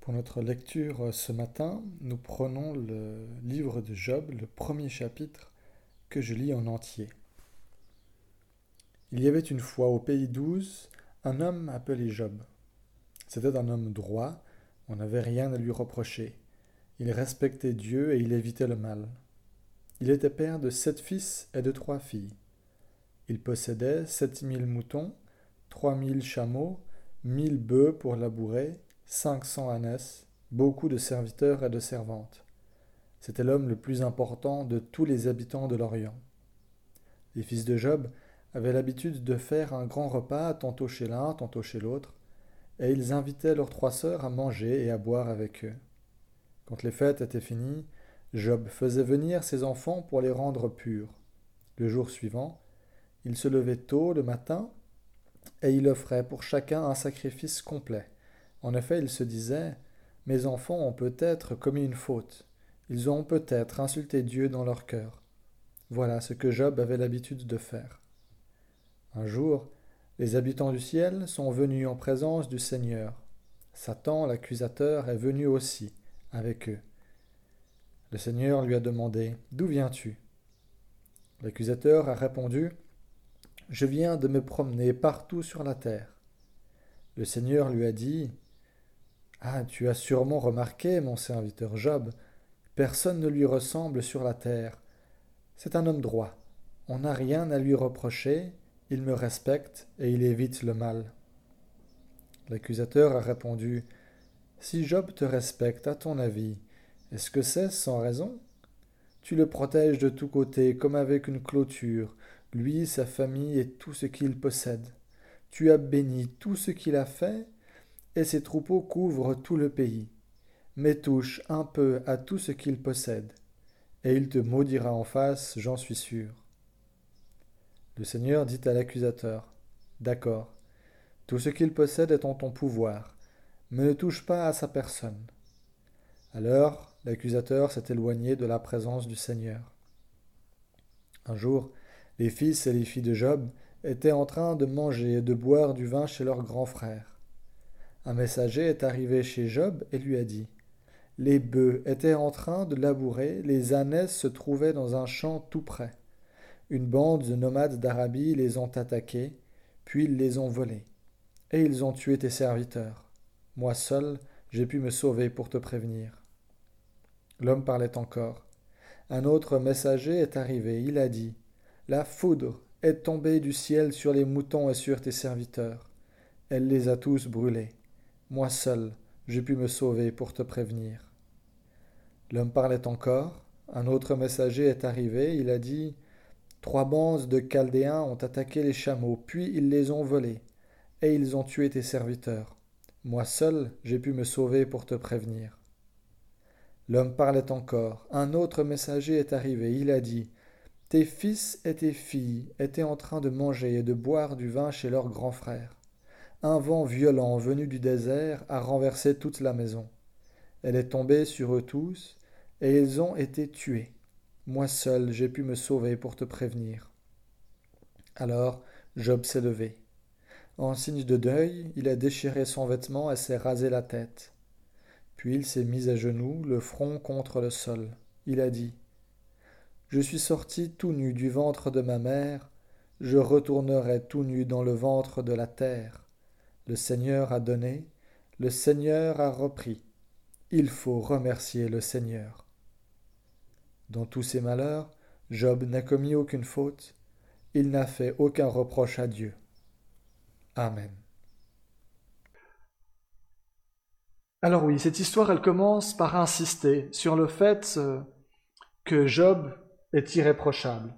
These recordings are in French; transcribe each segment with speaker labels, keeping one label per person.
Speaker 1: Pour notre lecture ce matin, nous prenons le livre de Job, le premier chapitre, que je lis en entier. Il y avait une fois au pays douze un homme appelé Job. C'était un homme droit, on n'avait rien à lui reprocher. Il respectait Dieu et il évitait le mal. Il était père de sept fils et de trois filles. Il possédait sept mille moutons, trois mille chameaux, mille bœufs pour labourer, cinq cents ânesses, beaucoup de serviteurs et de servantes. C'était l'homme le plus important de tous les habitants de l'Orient. Les fils de Job avaient l'habitude de faire un grand repas tantôt chez l'un, tantôt chez l'autre, et ils invitaient leurs trois sœurs à manger et à boire avec eux. Quand les fêtes étaient finies, Job faisait venir ses enfants pour les rendre purs. Le jour suivant, il se levait tôt le matin, et il offrait pour chacun un sacrifice complet. En effet, il se disait Mes enfants ont peut-être commis une faute, ils ont peut-être insulté Dieu dans leur cœur. Voilà ce que Job avait l'habitude de faire. Un jour, les habitants du ciel sont venus en présence du Seigneur. Satan, l'accusateur, est venu aussi avec eux. Le Seigneur lui a demandé D'où viens-tu? L'accusateur a répondu Je viens de me promener partout sur la terre. Le Seigneur lui a dit Ah, tu as sûrement remarqué, mon serviteur Job, personne ne lui ressemble sur la terre. C'est un homme droit. On n'a rien à lui reprocher, il me respecte et il évite le mal. L'accusateur a répondu Si Job te respecte, à ton avis, est-ce que c'est sans raison? Tu le protèges de tous côtés comme avec une clôture, lui, sa famille et tout ce qu'il possède. Tu as béni tout ce qu'il a fait, et ses troupeaux couvrent tout le pays. Mais touche un peu à tout ce qu'il possède, et il te maudira en face, j'en suis sûr. Le Seigneur dit à l'accusateur D'accord, tout ce qu'il possède est en ton pouvoir, mais ne touche pas à sa personne. Alors l'accusateur s'est éloigné de la présence du Seigneur. Un jour, les fils et les filles de Job étaient en train de manger et de boire du vin chez leur grand frère. Un messager est arrivé chez Job et lui a dit Les bœufs étaient en train de labourer, les ânesses se trouvaient dans un champ tout près. Une bande de nomades d'Arabie les ont attaqués, puis ils les ont volés. Et ils ont tué tes serviteurs. Moi seul, j'ai pu me sauver pour te prévenir. L'homme parlait encore. Un autre messager est arrivé. Il a dit La foudre est tombée du ciel sur les moutons et sur tes serviteurs. Elle les a tous brûlés. Moi seul, j'ai pu me sauver pour te prévenir. L'homme parlait encore. Un autre messager est arrivé. Il a dit Trois bandes de Chaldéens ont attaqué les chameaux, puis ils les ont volés, et ils ont tué tes serviteurs. Moi seul, j'ai pu me sauver pour te prévenir. L'homme parlait encore. Un autre messager est arrivé. Il a dit Tes fils et tes filles étaient en train de manger et de boire du vin chez leur grand frère. Un vent violent venu du désert a renversé toute la maison. Elle est tombée sur eux tous, et ils ont été tués. Moi seul j'ai pu me sauver pour te prévenir. Alors Job s'est levé. En signe de deuil, il a déchiré son vêtement et s'est rasé la tête. Puis il s'est mis à genoux, le front contre le sol. Il a dit Je suis sorti tout nu du ventre de ma mère, je retournerai tout nu dans le ventre de la terre. Le Seigneur a donné, le Seigneur a repris. Il faut remercier le Seigneur. Dans tous ses malheurs, Job n'a commis aucune faute, il n'a fait aucun reproche à Dieu. Amen.
Speaker 2: Alors oui, cette histoire, elle commence par insister sur le fait euh, que Job est irréprochable.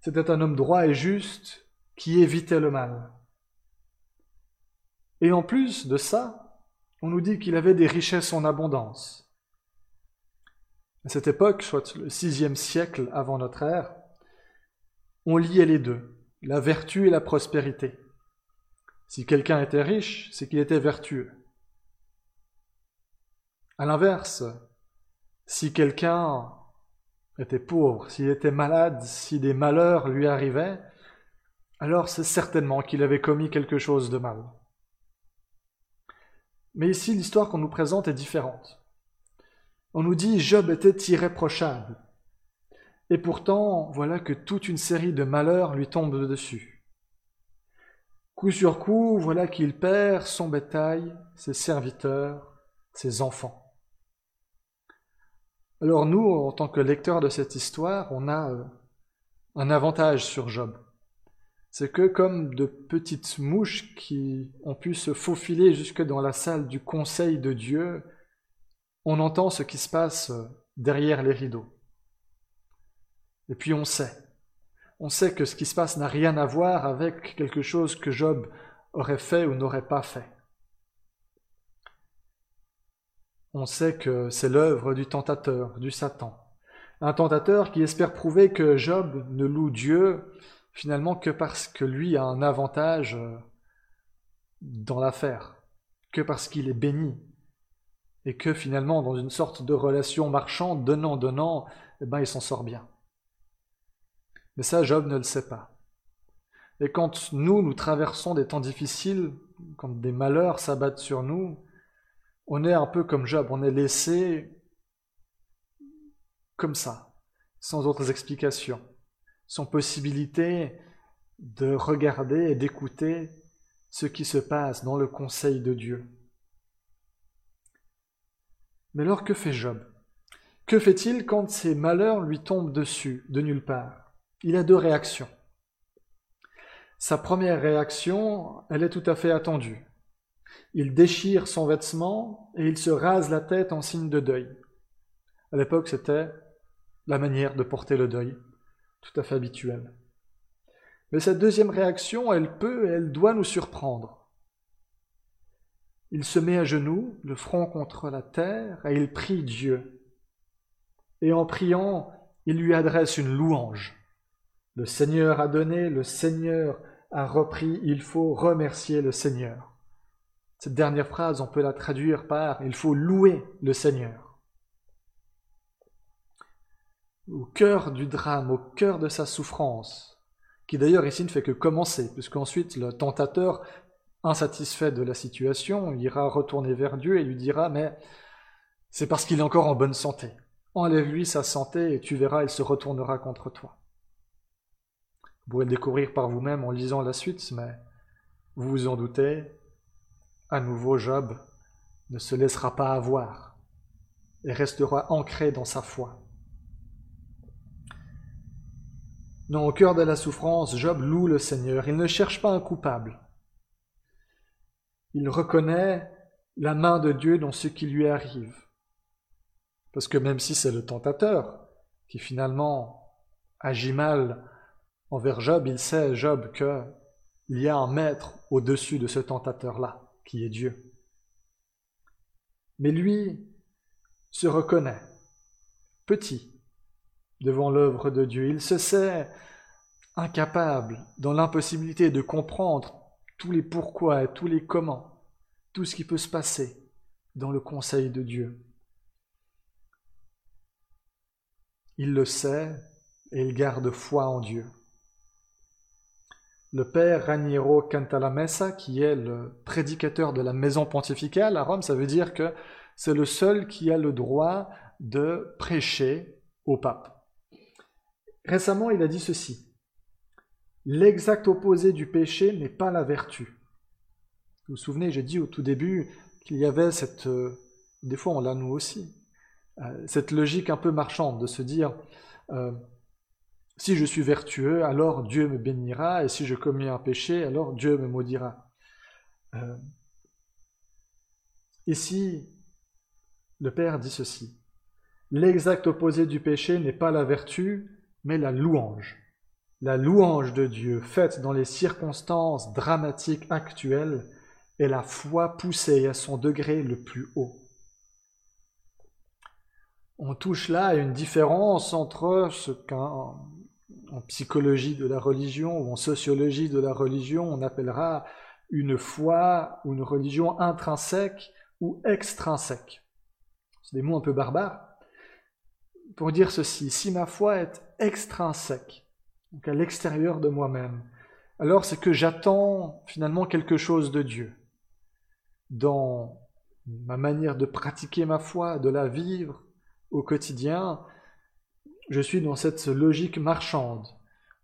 Speaker 2: C'était un homme droit et juste qui évitait le mal. Et en plus de ça, on nous dit qu'il avait des richesses en abondance. À cette époque, soit le sixième siècle avant notre ère, on liait les deux, la vertu et la prospérité. Si quelqu'un était riche, c'est qu'il était vertueux. À l'inverse, si quelqu'un était pauvre, s'il était malade, si des malheurs lui arrivaient, alors c'est certainement qu'il avait commis quelque chose de mal. Mais ici, l'histoire qu'on nous présente est différente. On nous dit Job était irréprochable. Et pourtant, voilà que toute une série de malheurs lui tombent dessus. Coup sur coup, voilà qu'il perd son bétail, ses serviteurs, ses enfants. Alors nous, en tant que lecteurs de cette histoire, on a euh, un avantage sur Job. C'est que comme de petites mouches qui ont pu se faufiler jusque dans la salle du conseil de Dieu, on entend ce qui se passe derrière les rideaux. Et puis on sait. On sait que ce qui se passe n'a rien à voir avec quelque chose que Job aurait fait ou n'aurait pas fait. On sait que c'est l'œuvre du tentateur, du Satan. Un tentateur qui espère prouver que Job ne loue Dieu finalement que parce que lui a un avantage euh, dans l'affaire, que parce qu'il est béni, et que finalement, dans une sorte de relation marchande, donnant-donnant, eh ben, il s'en sort bien. Mais ça, Job ne le sait pas. Et quand nous, nous traversons des temps difficiles, quand des malheurs s'abattent sur nous, on est un peu comme Job, on est laissé comme ça, sans autres explications sans possibilité de regarder et d'écouter ce qui se passe dans le conseil de Dieu. Mais alors que fait Job? Que fait-il quand ces malheurs lui tombent dessus, de nulle part? Il a deux réactions. Sa première réaction, elle est tout à fait attendue. Il déchire son vêtement et il se rase la tête en signe de deuil. À l'époque, c'était la manière de porter le deuil tout à fait habituel. Mais cette deuxième réaction, elle peut et elle doit nous surprendre. Il se met à genoux, le front contre la terre, et il prie Dieu. Et en priant, il lui adresse une louange. Le Seigneur a donné, le Seigneur a repris, il faut remercier le Seigneur. Cette dernière phrase, on peut la traduire par il faut louer le Seigneur au cœur du drame, au cœur de sa souffrance, qui d'ailleurs ici ne fait que commencer, puisqu'ensuite le tentateur, insatisfait de la situation, ira retourner vers Dieu et lui dira Mais c'est parce qu'il est encore en bonne santé. Enlève-lui sa santé et tu verras, il se retournera contre toi. Vous pourrez le découvrir par vous-même en lisant la suite, mais vous vous en doutez, à nouveau Job ne se laissera pas avoir et restera ancré dans sa foi. Non, au cœur de la souffrance, Job loue le Seigneur. Il ne cherche pas un coupable. Il reconnaît la main de Dieu dans ce qui lui arrive. Parce que même si c'est le tentateur qui finalement agit mal envers Job, il sait, Job, qu'il y a un maître au-dessus de ce tentateur-là, qui est Dieu. Mais lui se reconnaît petit, devant l'œuvre de Dieu. Il se sait incapable, dans l'impossibilité de comprendre tous les pourquoi et tous les comment, tout ce qui peut se passer dans le conseil de Dieu. Il le sait et il garde foi en Dieu. Le père Raniero Cantalamessa, qui est le prédicateur de la maison pontificale à Rome, ça veut dire que c'est le seul qui a le droit de prêcher au pape. Récemment, il a dit ceci. L'exact opposé du péché n'est pas la vertu. Vous vous souvenez, j'ai dit au tout début qu'il y avait cette, euh, des fois on l'a nous aussi, euh, cette logique un peu marchande de se dire, euh, si je suis vertueux, alors Dieu me bénira, et si je commets un péché, alors Dieu me maudira. ici, le Père dit ceci. L'exact opposé du péché n'est pas la vertu, mais la louange. La louange de Dieu faite dans les circonstances dramatiques actuelles est la foi poussée à son degré le plus haut. On touche là à une différence entre ce qu'en psychologie de la religion ou en sociologie de la religion on appellera une foi ou une religion intrinsèque ou extrinsèque. C'est des mots un peu barbares, pour dire ceci, si ma foi est extrinsèque, donc à l'extérieur de moi-même, alors c'est que j'attends finalement quelque chose de Dieu. Dans ma manière de pratiquer ma foi, de la vivre au quotidien, je suis dans cette logique marchande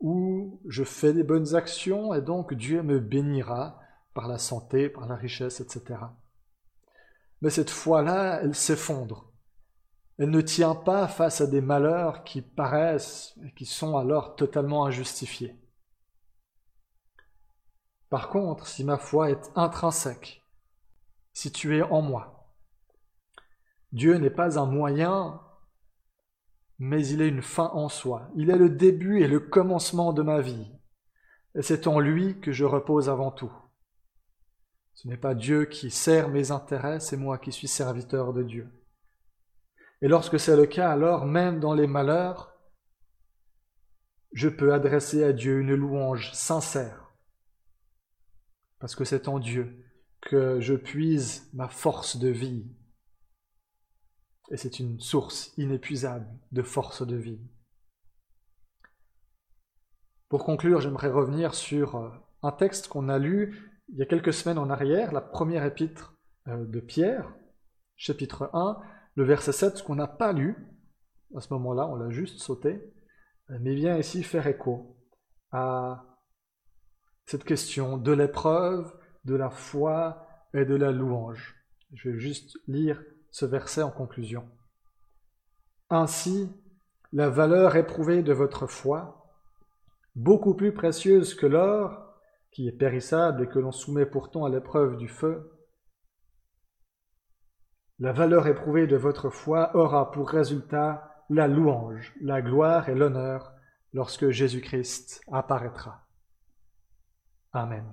Speaker 2: où je fais des bonnes actions et donc Dieu me bénira par la santé, par la richesse, etc. Mais cette foi-là, elle s'effondre. Elle ne tient pas face à des malheurs qui paraissent et qui sont alors totalement injustifiés. Par contre, si ma foi est intrinsèque, située en moi, Dieu n'est pas un moyen, mais il est une fin en soi. Il est le début et le commencement de ma vie. Et c'est en lui que je repose avant tout. Ce n'est pas Dieu qui sert mes intérêts, c'est moi qui suis serviteur de Dieu. Et lorsque c'est le cas, alors même dans les malheurs, je peux adresser à Dieu une louange sincère, parce que c'est en Dieu que je puise ma force de vie. Et c'est une source inépuisable de force de vie. Pour conclure, j'aimerais revenir sur euh, un texte qu'on a lu il y a quelques semaines en arrière, la première épître euh, de Pierre, chapitre 1, le verset 7, ce qu'on n'a pas lu, à ce moment-là, on l'a juste sauté, euh, mais vient ici faire écho à cette question de l'épreuve, de la foi et de la louange. Je vais juste lire ce verset en conclusion. Ainsi, la valeur éprouvée de votre foi, beaucoup plus précieuse que l'or, qui est périssable et que l'on soumet pourtant à l'épreuve du feu, la valeur éprouvée de votre foi aura pour résultat la louange, la gloire et l'honneur lorsque Jésus-Christ apparaîtra. Amen.